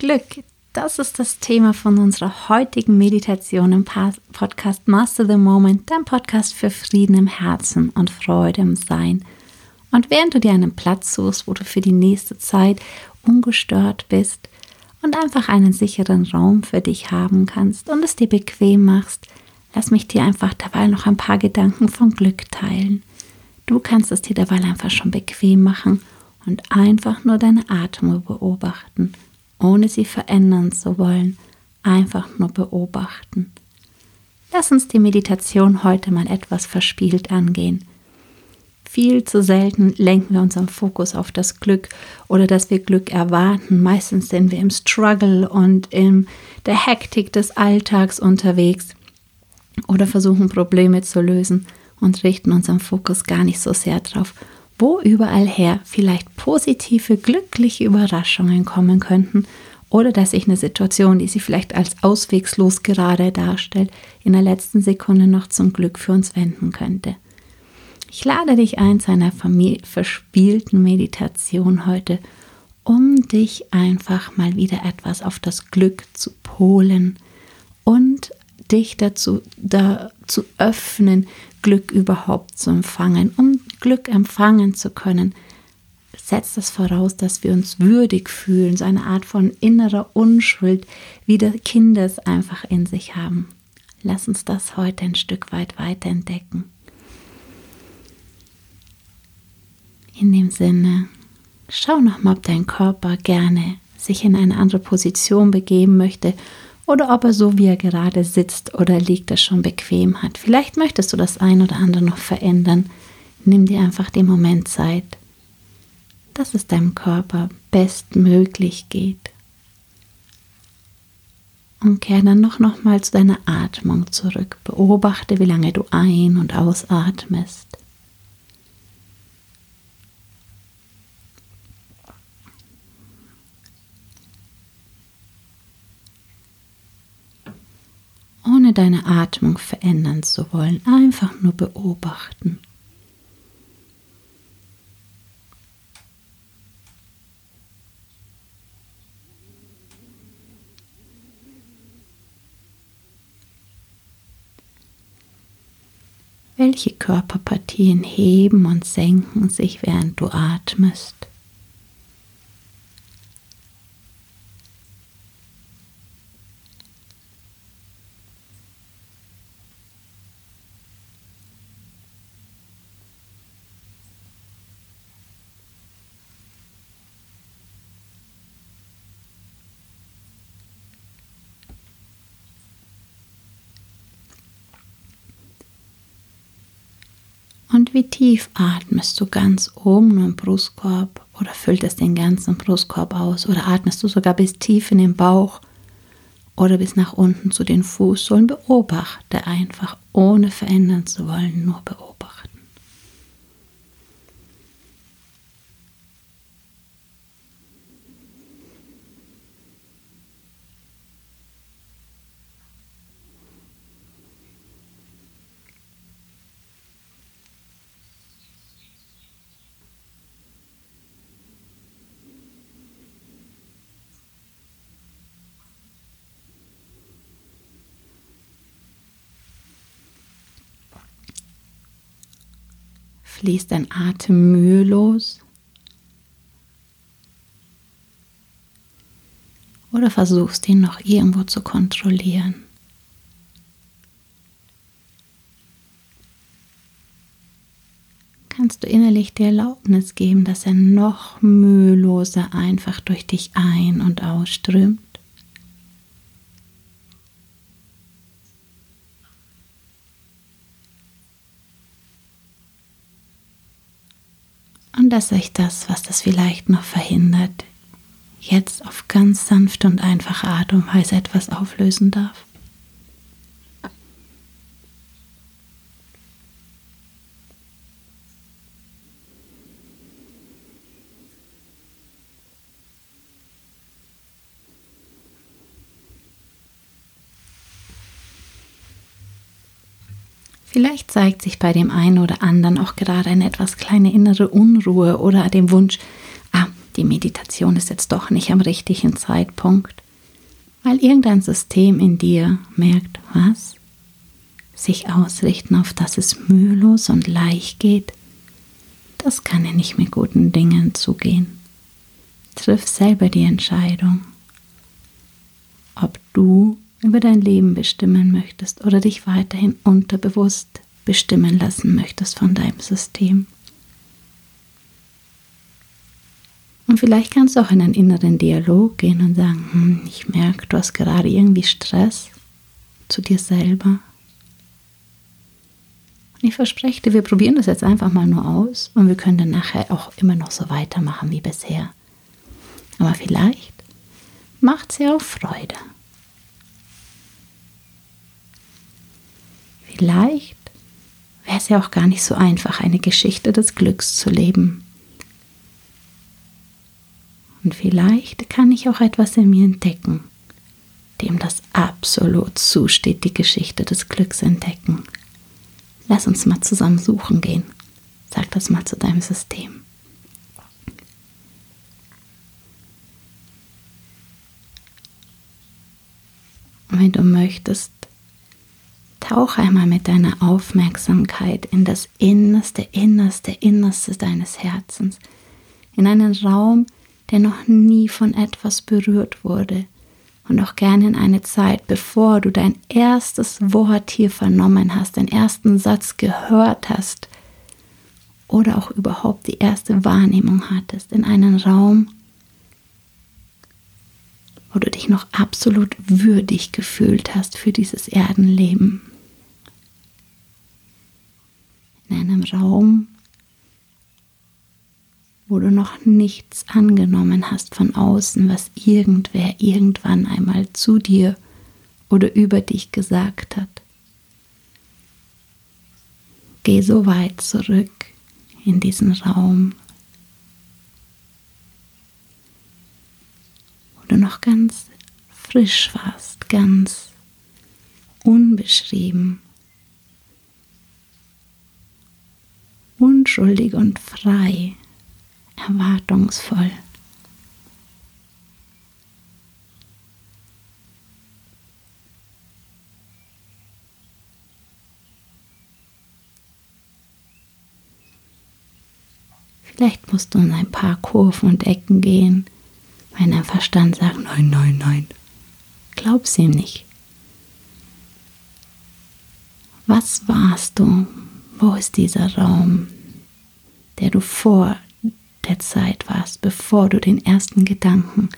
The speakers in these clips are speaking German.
Glück, das ist das Thema von unserer heutigen Meditation im Podcast Master the Moment, dein Podcast für Frieden im Herzen und Freude im Sein. Und während du dir einen Platz suchst, wo du für die nächste Zeit ungestört bist und einfach einen sicheren Raum für dich haben kannst und es dir bequem machst, lass mich dir einfach dabei noch ein paar Gedanken von Glück teilen. Du kannst es dir dabei einfach schon bequem machen und einfach nur deine Atmung beobachten ohne sie verändern zu wollen, einfach nur beobachten. Lass uns die Meditation heute mal etwas verspielt angehen. Viel zu selten lenken wir unseren Fokus auf das Glück oder dass wir Glück erwarten. Meistens sind wir im Struggle und in der Hektik des Alltags unterwegs oder versuchen Probleme zu lösen und richten unseren Fokus gar nicht so sehr darauf, wo überall her vielleicht positive, glückliche Überraschungen kommen könnten oder dass sich eine Situation, die sie vielleicht als auswegslos gerade darstellt, in der letzten Sekunde noch zum Glück für uns wenden könnte. Ich lade dich ein zu einer verspielten Meditation heute, um dich einfach mal wieder etwas auf das Glück zu polen und dich dazu da zu öffnen, Glück überhaupt zu empfangen. Um Glück empfangen zu können, setzt das voraus, dass wir uns würdig fühlen, so eine Art von innerer Unschuld, wie der Kinder es einfach in sich haben. Lass uns das heute ein Stück weit weiterentdecken. In dem Sinne, schau nochmal, ob dein Körper gerne sich in eine andere Position begeben möchte oder ob er so wie er gerade sitzt oder liegt, das schon bequem hat. Vielleicht möchtest du das ein oder andere noch verändern. Nimm dir einfach den Moment Zeit, dass es deinem Körper bestmöglich geht. Und kehr dann noch, noch mal zu deiner Atmung zurück. Beobachte, wie lange du ein- und ausatmest. ohne deine Atmung verändern zu wollen, einfach nur beobachten. Welche Körperpartien heben und senken sich, während du atmest? Und wie tief atmest du ganz oben nur im Brustkorb oder füllt es den ganzen Brustkorb aus oder atmest du sogar bis tief in den Bauch oder bis nach unten zu den Fußsohlen? Beobachte einfach, ohne verändern zu wollen, nur beobachten. Fließt dein Atem mühelos? Oder versuchst ihn noch irgendwo zu kontrollieren? Kannst du innerlich die Erlaubnis geben, dass er noch müheloser einfach durch dich ein- und ausströmt? Dass euch das, was das vielleicht noch verhindert, jetzt auf ganz sanfte und einfache Art und Weise etwas auflösen darf. Vielleicht zeigt sich bei dem einen oder anderen auch gerade eine etwas kleine innere Unruhe oder dem Wunsch, ah, die Meditation ist jetzt doch nicht am richtigen Zeitpunkt, weil irgendein System in dir merkt, was? Sich ausrichten, auf dass es mühelos und leicht geht, das kann ja nicht mit guten Dingen zugehen. Triff selber die Entscheidung, ob du über dein Leben bestimmen möchtest oder dich weiterhin unterbewusst bestimmen lassen möchtest von deinem System. Und vielleicht kannst du auch in einen inneren Dialog gehen und sagen, hm, ich merke, du hast gerade irgendwie Stress zu dir selber. Und ich verspreche dir, wir probieren das jetzt einfach mal nur aus und wir können dann nachher auch immer noch so weitermachen wie bisher. Aber vielleicht macht es ja auch Freude. Vielleicht wäre es ja auch gar nicht so einfach, eine Geschichte des Glücks zu leben. Und vielleicht kann ich auch etwas in mir entdecken, dem das absolut zusteht, die Geschichte des Glücks entdecken. Lass uns mal zusammen suchen gehen. Sag das mal zu deinem System. Und wenn du möchtest, tauche einmal mit deiner Aufmerksamkeit in das Innerste, Innerste, Innerste deines Herzens, in einen Raum, der noch nie von etwas berührt wurde. Und auch gerne in eine Zeit, bevor du dein erstes Wort hier vernommen hast, den ersten Satz gehört hast. Oder auch überhaupt die erste Wahrnehmung hattest, in einen Raum, wo du dich noch absolut würdig gefühlt hast für dieses Erdenleben. In einem Raum, wo du noch nichts angenommen hast von außen, was irgendwer irgendwann einmal zu dir oder über dich gesagt hat. Geh so weit zurück in diesen Raum, wo du noch ganz frisch warst, ganz unbeschrieben, unschuldig und frei erwartungsvoll. Vielleicht musst du in ein paar Kurven und Ecken gehen, wenn dein Verstand sagt, nein, nein, nein. Glaub's ihm nicht. Was warst du? Wo ist dieser Raum, der du vor der Zeit warst, bevor du den ersten Gedanken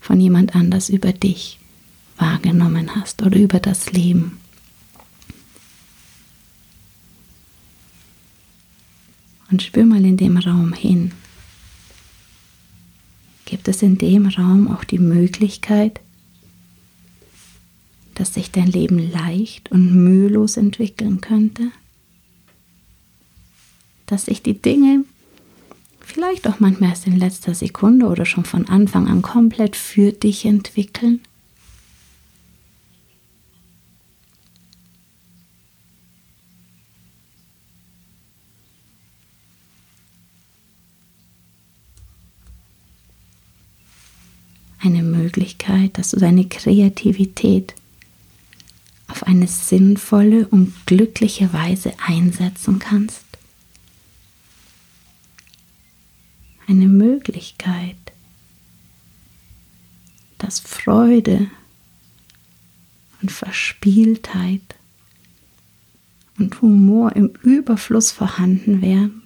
von jemand anders über dich wahrgenommen hast oder über das Leben. Und spür mal in dem Raum hin. Gibt es in dem Raum auch die Möglichkeit, dass sich dein Leben leicht und mühelos entwickeln könnte? Dass sich die Dinge vielleicht auch manchmal erst in letzter Sekunde oder schon von Anfang an komplett für dich entwickeln? Eine Möglichkeit, dass du deine Kreativität auf eine sinnvolle und glückliche Weise einsetzen kannst? Eine Möglichkeit, dass Freude und Verspieltheit und Humor im Überfluss vorhanden wären.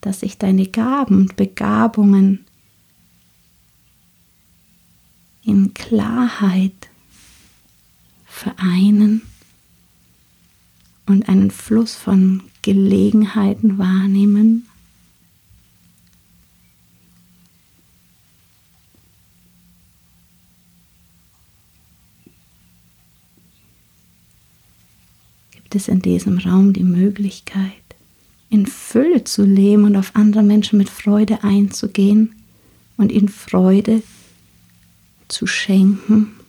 Dass sich deine Gaben und Begabungen in Klarheit vereinen und einen Fluss von Gelegenheiten wahrnehmen. Gibt es in diesem Raum die Möglichkeit, in Fülle zu leben und auf andere Menschen mit Freude einzugehen und ihnen Freude zu schenken?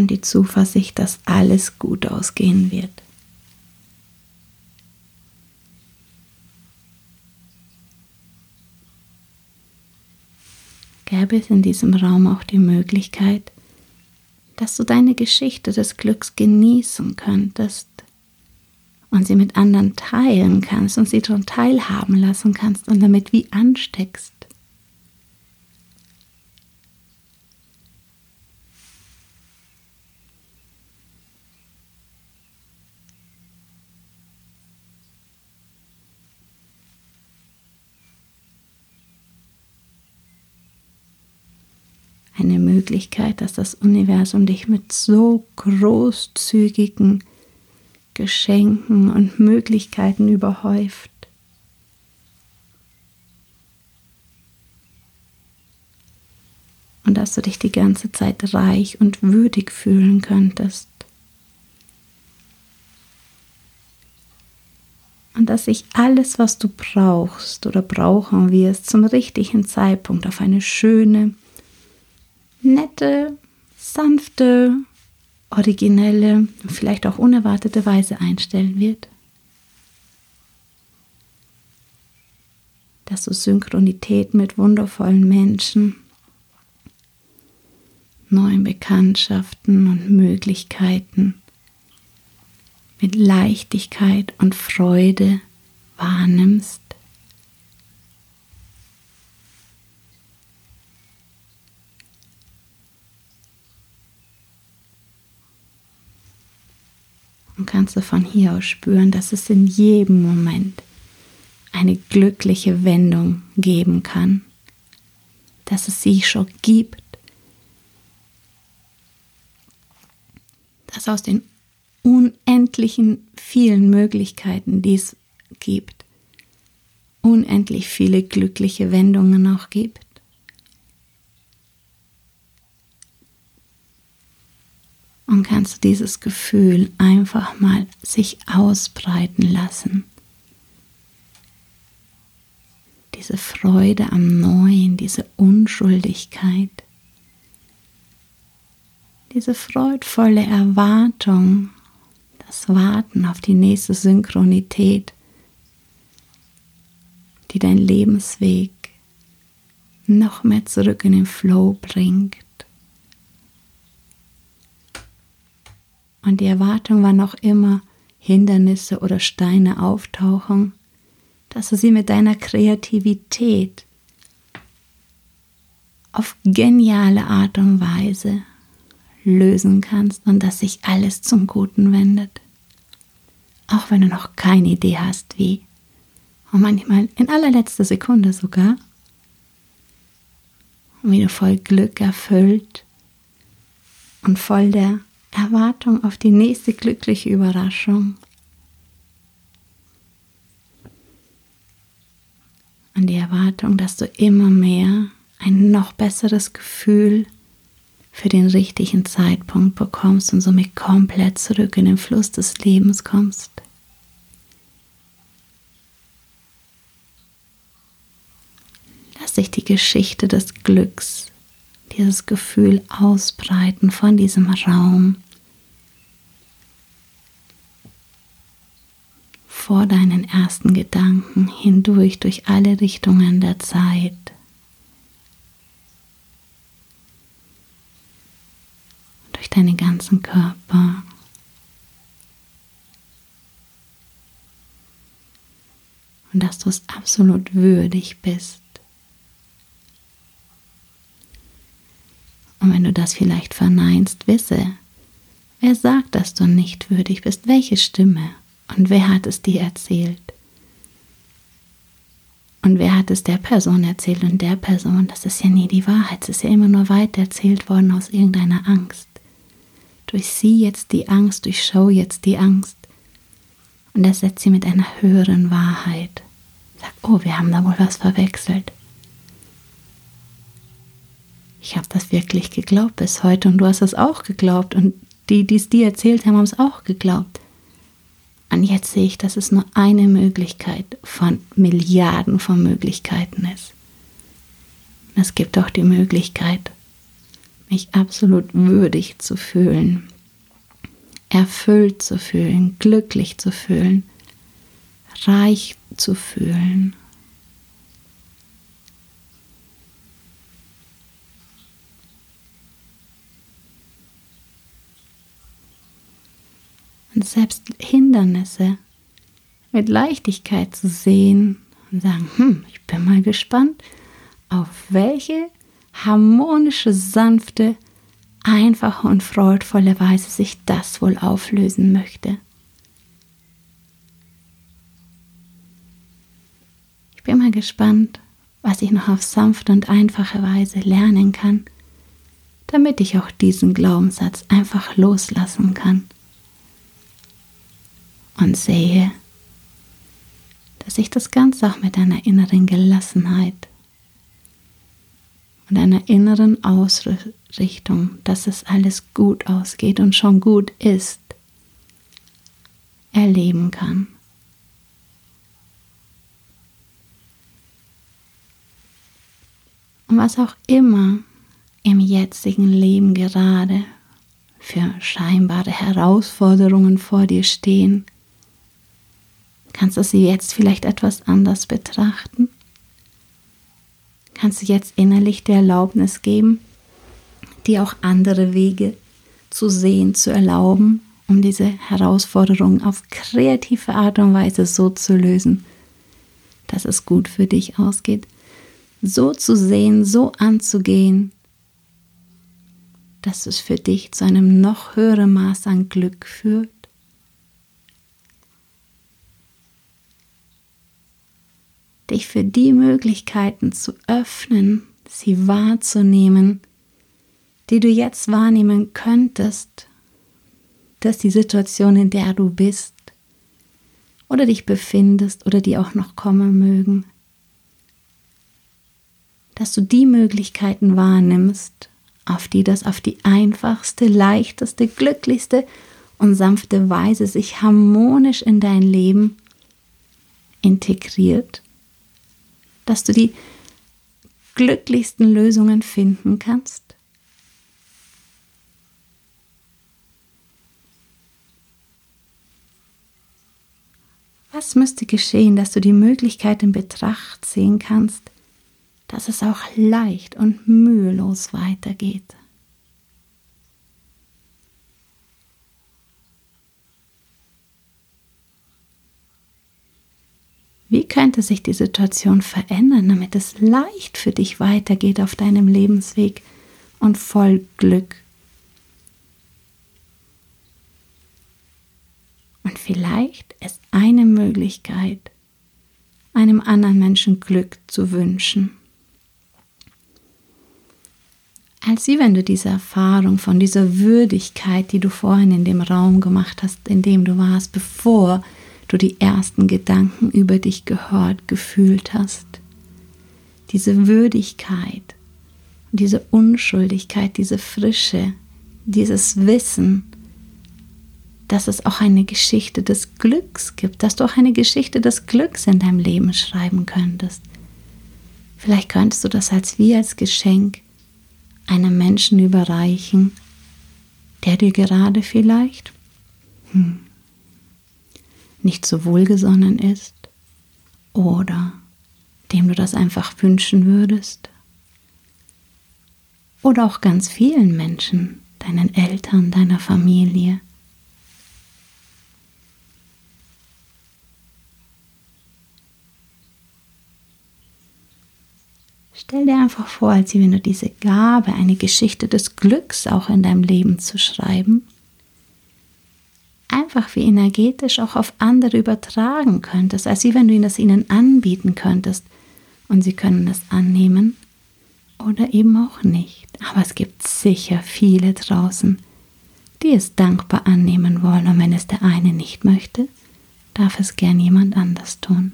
Und die Zuversicht, dass alles gut ausgehen wird. Gäbe es in diesem Raum auch die Möglichkeit, dass du deine Geschichte des Glücks genießen könntest und sie mit anderen teilen kannst und sie daran teilhaben lassen kannst und damit wie ansteckst. Eine Möglichkeit, dass das Universum dich mit so großzügigen Geschenken und Möglichkeiten überhäuft. Und dass du dich die ganze Zeit reich und würdig fühlen könntest. Und dass sich alles, was du brauchst oder brauchen wirst, zum richtigen Zeitpunkt auf eine schöne, nette, sanfte, originelle, vielleicht auch unerwartete Weise einstellen wird. Dass du Synchronität mit wundervollen Menschen, neuen Bekanntschaften und Möglichkeiten mit Leichtigkeit und Freude wahrnimmst und kannst du von hier aus spüren, dass es in jedem Moment eine glückliche Wendung geben kann, dass es sie schon gibt, dass aus den unendlichen vielen Möglichkeiten, die es gibt, unendlich viele glückliche Wendungen auch gibt. Und kannst du dieses Gefühl einfach mal sich ausbreiten lassen. Diese Freude am Neuen, diese Unschuldigkeit, diese freudvolle Erwartung, das Warten auf die nächste Synchronität, die dein Lebensweg noch mehr zurück in den Flow bringt. Und die Erwartung war noch immer, Hindernisse oder Steine auftauchen, dass du sie mit deiner Kreativität auf geniale Art und Weise lösen kannst und dass sich alles zum Guten wendet. Auch wenn du noch keine Idee hast, wie. Und manchmal in allerletzter Sekunde sogar. Und wie du voll Glück erfüllt und voll der Erwartung auf die nächste glückliche Überraschung. Und die Erwartung, dass du immer mehr ein noch besseres Gefühl für den richtigen Zeitpunkt bekommst und somit komplett zurück in den Fluss des Lebens kommst. Lass sich die Geschichte des Glücks dieses Gefühl ausbreiten von diesem Raum vor deinen ersten Gedanken hindurch durch alle Richtungen der Zeit. Durch deinen ganzen Körper. Und dass du es absolut würdig bist, Und wenn du das vielleicht verneinst, wisse, wer sagt, dass du nicht würdig bist? Welche Stimme? Und wer hat es dir erzählt? Und wer hat es der Person erzählt und der Person? Das ist ja nie die Wahrheit. Es ist ja immer nur weiter erzählt worden aus irgendeiner Angst. Durchsieh jetzt die Angst, durchschau jetzt die Angst und ersetze sie mit einer höheren Wahrheit. Sag, oh, wir haben da wohl was verwechselt ich habe das wirklich geglaubt bis heute und du hast es auch geglaubt und die, die es dir erzählt haben, haben es auch geglaubt. Und jetzt sehe ich, dass es nur eine Möglichkeit von Milliarden von Möglichkeiten ist. Es gibt auch die Möglichkeit, mich absolut würdig zu fühlen, erfüllt zu fühlen, glücklich zu fühlen, reich zu fühlen. Selbst Hindernisse mit Leichtigkeit zu sehen und sagen, hm, ich bin mal gespannt, auf welche harmonische, sanfte, einfache und freudvolle Weise sich das wohl auflösen möchte. Ich bin mal gespannt, was ich noch auf sanfte und einfache Weise lernen kann, damit ich auch diesen Glaubenssatz einfach loslassen kann und sehe, dass ich das Ganze auch mit einer inneren Gelassenheit und einer inneren Ausrichtung, dass es alles gut ausgeht und schon gut ist, erleben kann. Und was auch immer im jetzigen Leben gerade für scheinbare Herausforderungen vor dir stehen, kannst du sie jetzt vielleicht etwas anders betrachten kannst du jetzt innerlich die Erlaubnis geben, dir auch andere Wege zu sehen, zu erlauben, um diese Herausforderungen auf kreative Art und Weise so zu lösen, dass es gut für dich ausgeht. So zu sehen, so anzugehen, dass es für dich zu einem noch höheren Maß an Glück führt dich für die Möglichkeiten zu öffnen, sie wahrzunehmen, die du jetzt wahrnehmen könntest, dass die Situation, in der du bist oder dich befindest oder die auch noch kommen mögen, dass du die Möglichkeiten wahrnimmst, auf die das auf die einfachste, leichteste, glücklichste und sanfte Weise sich harmonisch in dein Leben integriert dass du die glücklichsten Lösungen finden kannst? Was müsste geschehen, dass du die Möglichkeit in Betracht ziehen kannst, dass es auch leicht und mühelos weitergeht? Wie könnte sich die Situation verändern, damit es leicht für dich weitergeht auf deinem Lebensweg und voll Glück? Und vielleicht ist eine Möglichkeit, einem anderen Menschen Glück zu wünschen. Als wie wenn du diese Erfahrung von dieser Würdigkeit, die du vorhin in dem Raum gemacht hast, in dem du warst, bevor du du die ersten Gedanken über dich gehört, gefühlt hast. Diese Würdigkeit, diese Unschuldigkeit, diese Frische, dieses Wissen, dass es auch eine Geschichte des Glücks gibt, dass du auch eine Geschichte des Glücks in deinem Leben schreiben könntest. Vielleicht könntest du das als wie als Geschenk einem Menschen überreichen, der dir gerade vielleicht hm, nicht so wohlgesonnen ist oder dem du das einfach wünschen würdest. Oder auch ganz vielen Menschen, deinen Eltern, deiner Familie. Stell dir einfach vor, als wenn du diese Gabe, eine Geschichte des Glücks auch in deinem Leben zu schreiben, einfach wie energetisch auch auf andere übertragen könntest, als wie wenn du das ihnen anbieten könntest und sie können es annehmen oder eben auch nicht. Aber es gibt sicher viele draußen, die es dankbar annehmen wollen und wenn es der eine nicht möchte, darf es gern jemand anders tun.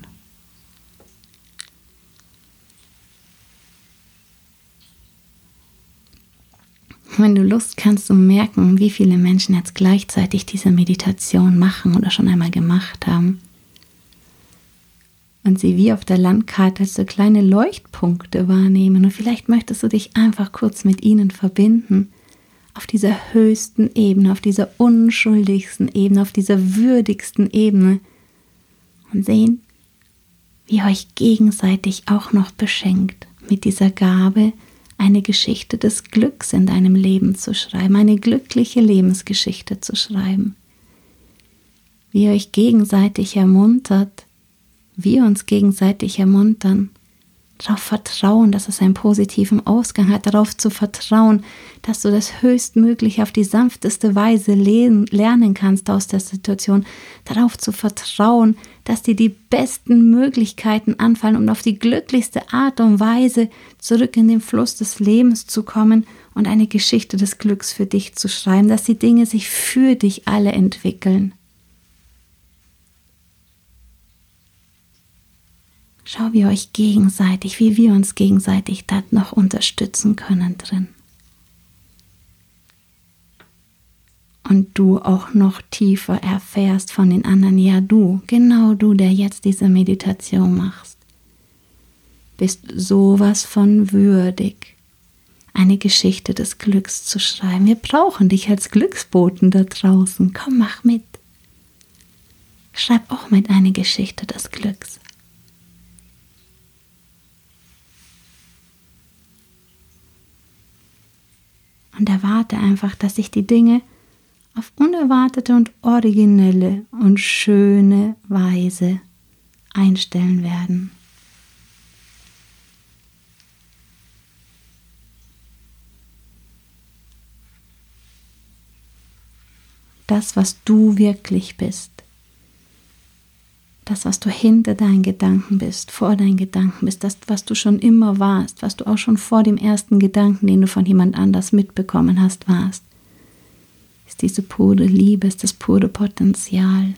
Wenn du Lust kannst du merken, wie viele Menschen jetzt gleichzeitig diese Meditation machen oder schon einmal gemacht haben. und sie wie auf der Landkarte als so kleine Leuchtpunkte wahrnehmen. Und vielleicht möchtest du dich einfach kurz mit ihnen verbinden. Auf dieser höchsten Ebene, auf dieser unschuldigsten Ebene, auf dieser würdigsten Ebene. Und sehen, wie euch gegenseitig auch noch beschenkt mit dieser Gabe, eine Geschichte des Glücks in deinem Leben zu schreiben, eine glückliche Lebensgeschichte zu schreiben. Wie ihr euch gegenseitig ermuntert, wir uns gegenseitig ermuntern, darauf vertrauen, dass es einen positiven Ausgang hat, darauf zu vertrauen, dass du das höchstmöglich auf die sanfteste Weise lernen kannst aus der Situation, darauf zu vertrauen, dass dir die besten Möglichkeiten anfallen, um auf die glücklichste Art und Weise zurück in den Fluss des Lebens zu kommen und eine Geschichte des Glücks für dich zu schreiben, dass die Dinge sich für dich alle entwickeln. Schau, wie euch gegenseitig, wie wir uns gegenseitig da noch unterstützen können drin. Und du auch noch tiefer erfährst von den anderen, ja du, genau du, der jetzt diese Meditation machst, bist sowas von würdig, eine Geschichte des Glücks zu schreiben. Wir brauchen dich als Glücksboten da draußen. Komm, mach mit. Schreib auch mit eine Geschichte des Glücks. Und erwarte einfach, dass sich die Dinge auf unerwartete und originelle und schöne Weise einstellen werden. Das, was du wirklich bist, das, was du hinter deinen Gedanken bist, vor deinen Gedanken bist, das, was du schon immer warst, was du auch schon vor dem ersten Gedanken, den du von jemand anders mitbekommen hast, warst, ist diese pure Liebe, ist das pure Potenzial,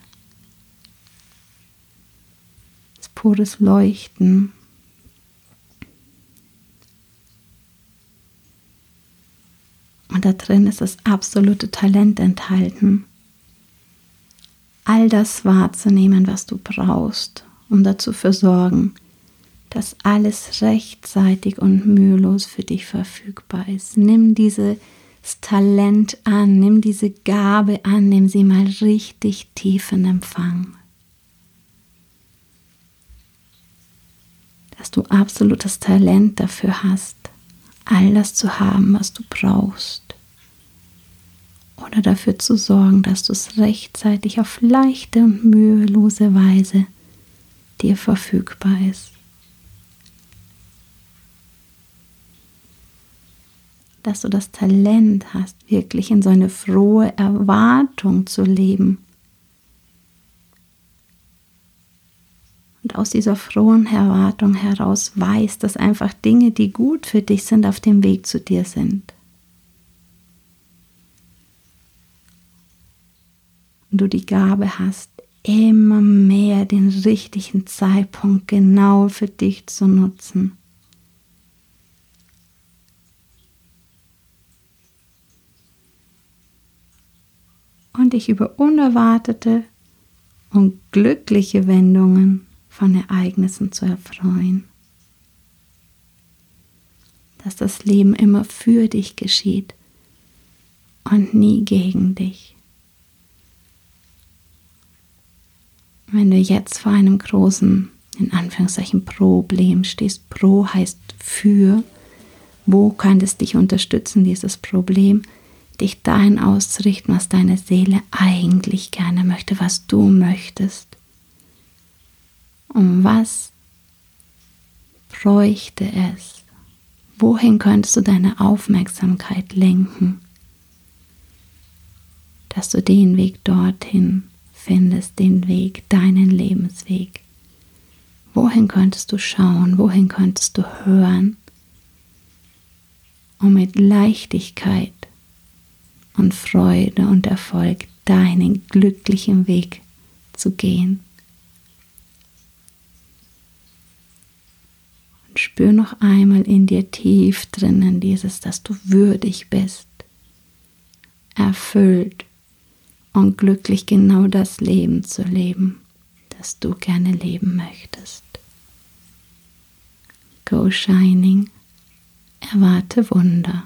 das pures Leuchten. Und da drin ist das absolute Talent enthalten all das wahrzunehmen, was du brauchst, um dazu zu sorgen, dass alles rechtzeitig und mühelos für dich verfügbar ist. Nimm dieses Talent an, nimm diese Gabe an, nimm sie mal richtig tief in Empfang. Dass du absolutes Talent dafür hast, all das zu haben, was du brauchst oder dafür zu sorgen, dass du es rechtzeitig auf leichte und mühelose Weise dir verfügbar ist. Dass du das Talent hast, wirklich in so eine frohe Erwartung zu leben. Und aus dieser frohen Erwartung heraus weißt, dass einfach Dinge, die gut für dich sind, auf dem Weg zu dir sind. Und du die Gabe hast, immer mehr den richtigen Zeitpunkt genau für dich zu nutzen. Und dich über unerwartete und glückliche Wendungen von Ereignissen zu erfreuen. Dass das Leben immer für dich geschieht und nie gegen dich. Wenn du jetzt vor einem großen, in Anführungszeichen, Problem stehst, Pro heißt für, wo kann es dich unterstützen, dieses Problem, dich dahin auszurichten, was deine Seele eigentlich gerne möchte, was du möchtest. Um was bräuchte es? Wohin könntest du deine Aufmerksamkeit lenken, dass du den Weg dorthin findest den Weg, deinen Lebensweg. Wohin könntest du schauen? Wohin könntest du hören? Um mit Leichtigkeit und Freude und Erfolg deinen glücklichen Weg zu gehen. Und spür noch einmal in dir tief drinnen dieses, dass du würdig bist, erfüllt und glücklich genau das Leben zu leben, das du gerne leben möchtest. Go Shining, erwarte Wunder.